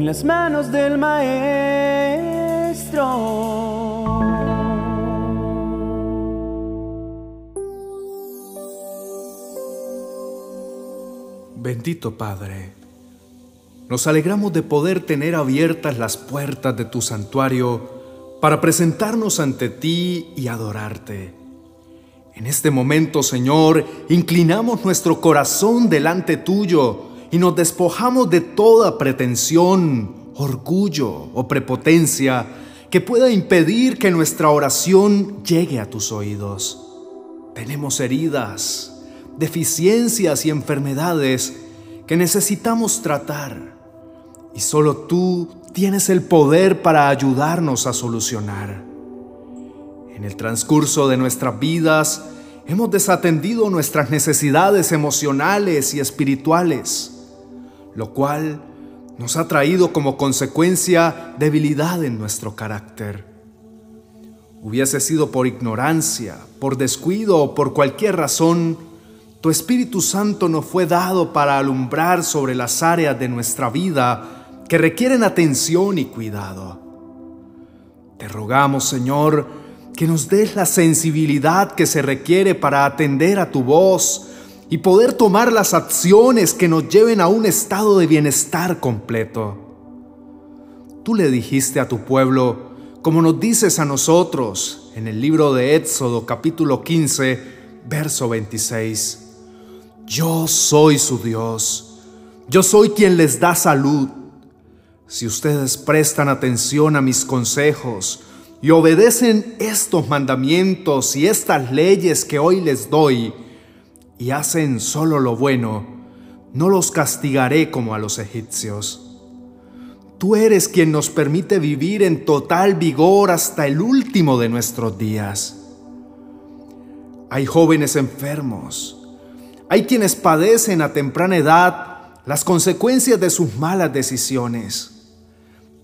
en las manos del Maestro. Bendito Padre, nos alegramos de poder tener abiertas las puertas de tu santuario para presentarnos ante ti y adorarte. En este momento, Señor, inclinamos nuestro corazón delante tuyo y nos despojamos de toda pretensión, orgullo o prepotencia que pueda impedir que nuestra oración llegue a tus oídos. Tenemos heridas, deficiencias y enfermedades que necesitamos tratar y solo tú tienes el poder para ayudarnos a solucionar. En el transcurso de nuestras vidas hemos desatendido nuestras necesidades emocionales y espirituales, lo cual nos ha traído como consecuencia debilidad en nuestro carácter. Hubiese sido por ignorancia, por descuido o por cualquier razón, tu Espíritu Santo nos fue dado para alumbrar sobre las áreas de nuestra vida que requieren atención y cuidado. Te rogamos, Señor, que nos des la sensibilidad que se requiere para atender a tu voz y poder tomar las acciones que nos lleven a un estado de bienestar completo. Tú le dijiste a tu pueblo, como nos dices a nosotros en el libro de Éxodo capítulo 15, verso 26, yo soy su Dios. Yo soy quien les da salud. Si ustedes prestan atención a mis consejos y obedecen estos mandamientos y estas leyes que hoy les doy, y hacen solo lo bueno, no los castigaré como a los egipcios. Tú eres quien nos permite vivir en total vigor hasta el último de nuestros días. Hay jóvenes enfermos, hay quienes padecen a temprana edad las consecuencias de sus malas decisiones.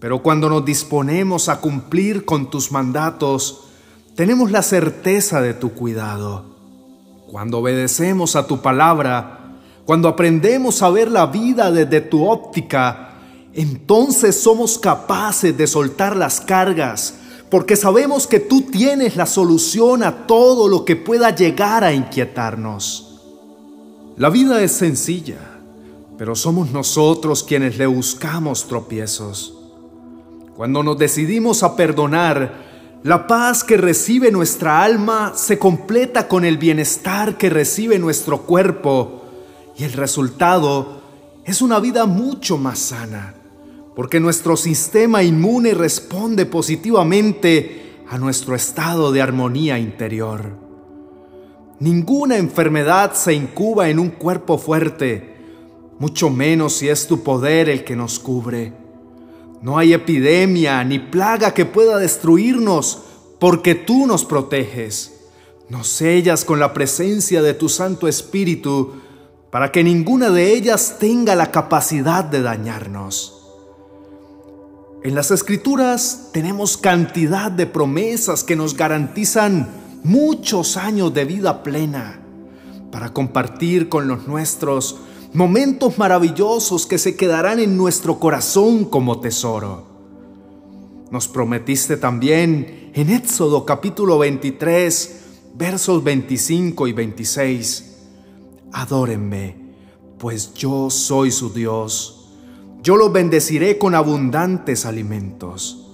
Pero cuando nos disponemos a cumplir con tus mandatos, tenemos la certeza de tu cuidado. Cuando obedecemos a tu palabra, cuando aprendemos a ver la vida desde tu óptica, entonces somos capaces de soltar las cargas, porque sabemos que tú tienes la solución a todo lo que pueda llegar a inquietarnos. La vida es sencilla, pero somos nosotros quienes le buscamos tropiezos. Cuando nos decidimos a perdonar, la paz que recibe nuestra alma se completa con el bienestar que recibe nuestro cuerpo y el resultado es una vida mucho más sana, porque nuestro sistema inmune responde positivamente a nuestro estado de armonía interior. Ninguna enfermedad se incuba en un cuerpo fuerte, mucho menos si es tu poder el que nos cubre. No hay epidemia ni plaga que pueda destruirnos, porque tú nos proteges. Nos sellas con la presencia de tu Santo Espíritu, para que ninguna de ellas tenga la capacidad de dañarnos. En las Escrituras tenemos cantidad de promesas que nos garantizan muchos años de vida plena para compartir con los nuestros momentos maravillosos que se quedarán en nuestro corazón como tesoro. Nos prometiste también en Éxodo capítulo 23, versos 25 y 26, Adórenme, pues yo soy su Dios. Yo los bendeciré con abundantes alimentos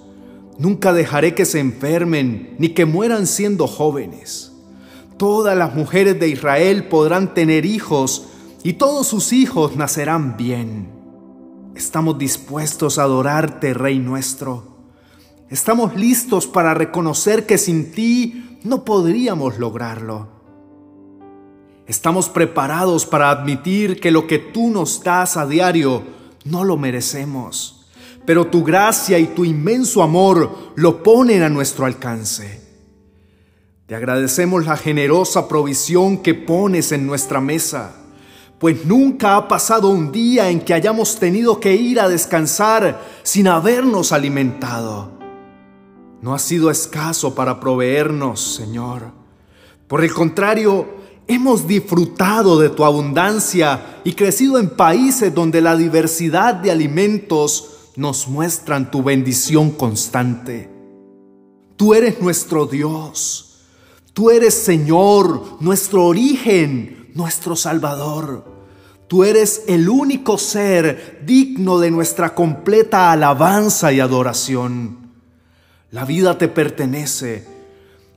Nunca dejaré que se enfermen ni que mueran siendo jóvenes. Todas las mujeres de Israel podrán tener hijos y todos sus hijos nacerán bien. Estamos dispuestos a adorarte, Rey nuestro. Estamos listos para reconocer que sin ti no podríamos lograrlo. Estamos preparados para admitir que lo que tú nos das a diario no lo merecemos pero tu gracia y tu inmenso amor lo ponen a nuestro alcance. Te agradecemos la generosa provisión que pones en nuestra mesa, pues nunca ha pasado un día en que hayamos tenido que ir a descansar sin habernos alimentado. No ha sido escaso para proveernos, Señor. Por el contrario, hemos disfrutado de tu abundancia y crecido en países donde la diversidad de alimentos nos muestran tu bendición constante. Tú eres nuestro Dios. Tú eres Señor, nuestro origen, nuestro Salvador. Tú eres el único ser digno de nuestra completa alabanza y adoración. La vida te pertenece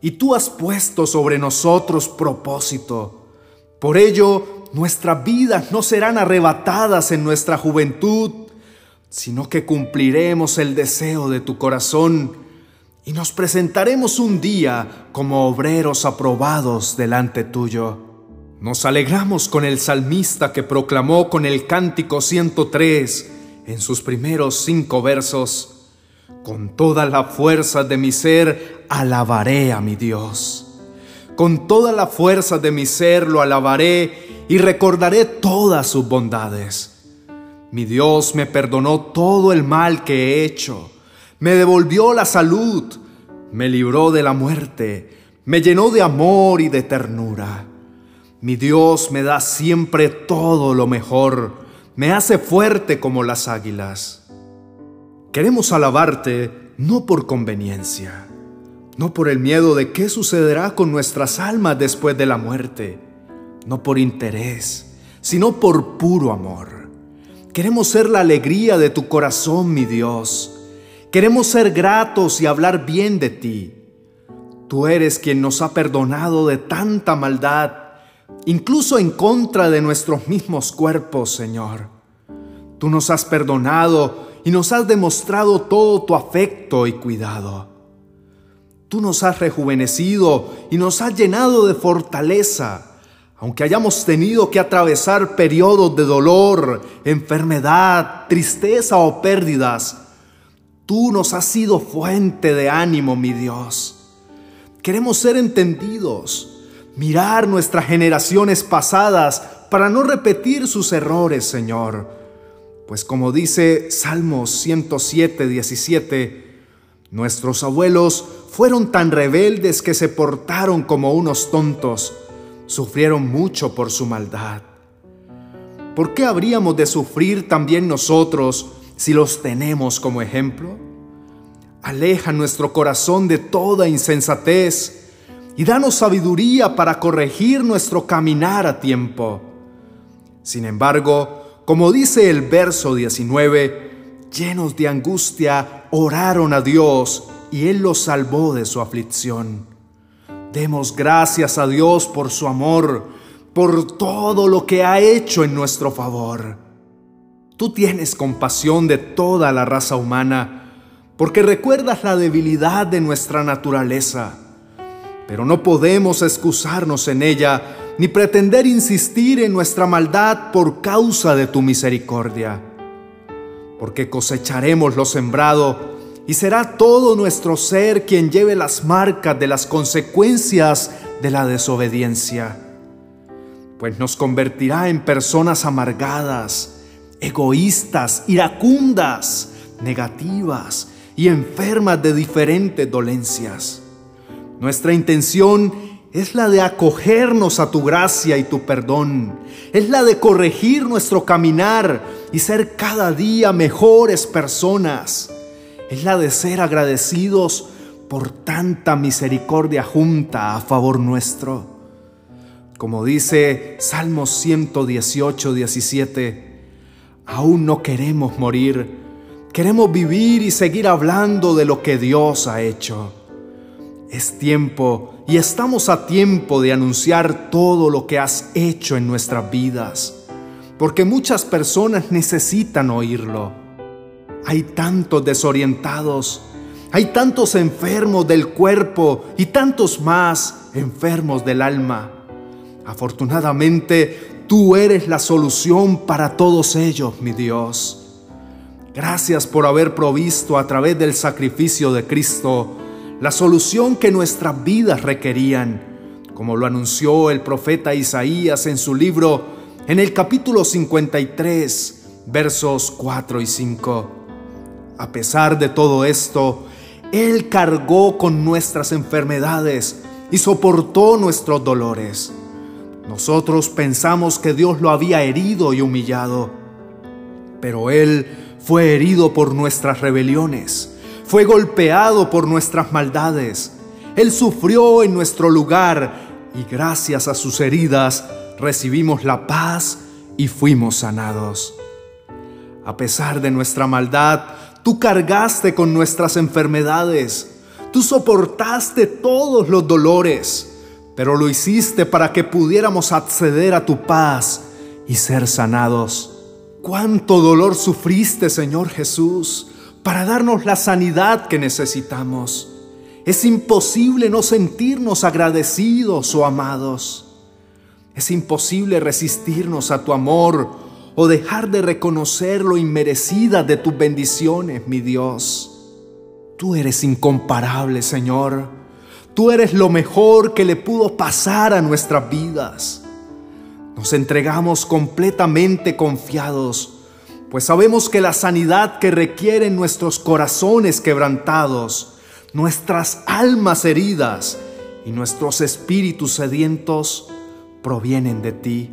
y tú has puesto sobre nosotros propósito. Por ello, nuestras vidas no serán arrebatadas en nuestra juventud, sino que cumpliremos el deseo de tu corazón y nos presentaremos un día como obreros aprobados delante tuyo. Nos alegramos con el salmista que proclamó con el cántico 103 en sus primeros cinco versos, con toda la fuerza de mi ser alabaré a mi Dios. Con toda la fuerza de mi ser lo alabaré y recordaré todas sus bondades. Mi Dios me perdonó todo el mal que he hecho, me devolvió la salud, me libró de la muerte, me llenó de amor y de ternura. Mi Dios me da siempre todo lo mejor, me hace fuerte como las águilas. Queremos alabarte no por conveniencia, no por el miedo de qué sucederá con nuestras almas después de la muerte, no por interés, sino por puro amor. Queremos ser la alegría de tu corazón, mi Dios. Queremos ser gratos y hablar bien de ti. Tú eres quien nos ha perdonado de tanta maldad, incluso en contra de nuestros mismos cuerpos, Señor. Tú nos has perdonado y nos has demostrado todo tu afecto y cuidado. Tú nos has rejuvenecido y nos has llenado de fortaleza, aunque hayamos tenido que atravesar periodos de dolor, enfermedad, tristeza o pérdidas. Tú nos has sido fuente de ánimo, mi Dios. Queremos ser entendidos, mirar nuestras generaciones pasadas para no repetir sus errores, Señor pues como dice Salmos 107, 17, nuestros abuelos fueron tan rebeldes que se portaron como unos tontos, sufrieron mucho por su maldad. ¿Por qué habríamos de sufrir también nosotros si los tenemos como ejemplo? Aleja nuestro corazón de toda insensatez y danos sabiduría para corregir nuestro caminar a tiempo. Sin embargo, como dice el verso 19, llenos de angustia, oraron a Dios y Él los salvó de su aflicción. Demos gracias a Dios por su amor, por todo lo que ha hecho en nuestro favor. Tú tienes compasión de toda la raza humana, porque recuerdas la debilidad de nuestra naturaleza, pero no podemos excusarnos en ella ni pretender insistir en nuestra maldad por causa de tu misericordia. Porque cosecharemos lo sembrado y será todo nuestro ser quien lleve las marcas de las consecuencias de la desobediencia. Pues nos convertirá en personas amargadas, egoístas, iracundas, negativas y enfermas de diferentes dolencias. Nuestra intención es la de acogernos a tu gracia y tu perdón. Es la de corregir nuestro caminar y ser cada día mejores personas. Es la de ser agradecidos por tanta misericordia junta a favor nuestro. Como dice Salmos 118, 17, aún no queremos morir, queremos vivir y seguir hablando de lo que Dios ha hecho. Es tiempo y estamos a tiempo de anunciar todo lo que has hecho en nuestras vidas, porque muchas personas necesitan oírlo. Hay tantos desorientados, hay tantos enfermos del cuerpo y tantos más enfermos del alma. Afortunadamente, tú eres la solución para todos ellos, mi Dios. Gracias por haber provisto a través del sacrificio de Cristo la solución que nuestras vidas requerían, como lo anunció el profeta Isaías en su libro en el capítulo 53, versos 4 y 5. A pesar de todo esto, Él cargó con nuestras enfermedades y soportó nuestros dolores. Nosotros pensamos que Dios lo había herido y humillado, pero Él fue herido por nuestras rebeliones, fue golpeado por nuestras maldades. Él sufrió en nuestro lugar y gracias a sus heridas recibimos la paz y fuimos sanados. A pesar de nuestra maldad, tú cargaste con nuestras enfermedades, tú soportaste todos los dolores, pero lo hiciste para que pudiéramos acceder a tu paz y ser sanados. Cuánto dolor sufriste, Señor Jesús, para darnos la sanidad que necesitamos. Es imposible no sentirnos agradecidos o amados. Es imposible resistirnos a tu amor o dejar de reconocer lo inmerecida de tus bendiciones, mi Dios. Tú eres incomparable, Señor. Tú eres lo mejor que le pudo pasar a nuestras vidas. Nos entregamos completamente confiados, pues sabemos que la sanidad que requieren nuestros corazones quebrantados, nuestras almas heridas y nuestros espíritus sedientos provienen de ti.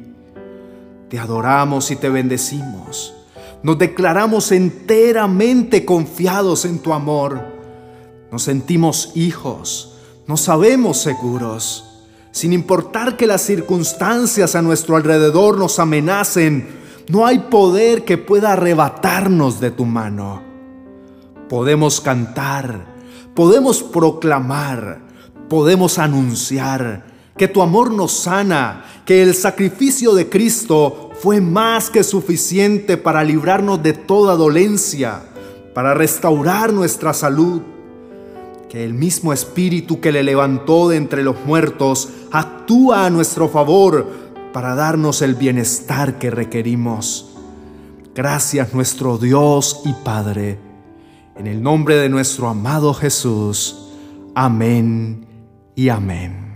Te adoramos y te bendecimos. Nos declaramos enteramente confiados en tu amor. Nos sentimos hijos, nos sabemos seguros sin importar que las circunstancias a nuestro alrededor nos amenacen, no hay poder que pueda arrebatarnos de tu mano. Podemos cantar, podemos proclamar, podemos anunciar que tu amor nos sana, que el sacrificio de Cristo fue más que suficiente para librarnos de toda dolencia, para restaurar nuestra salud que el mismo Espíritu que le levantó de entre los muertos actúa a nuestro favor para darnos el bienestar que requerimos. Gracias nuestro Dios y Padre, en el nombre de nuestro amado Jesús. Amén y amén.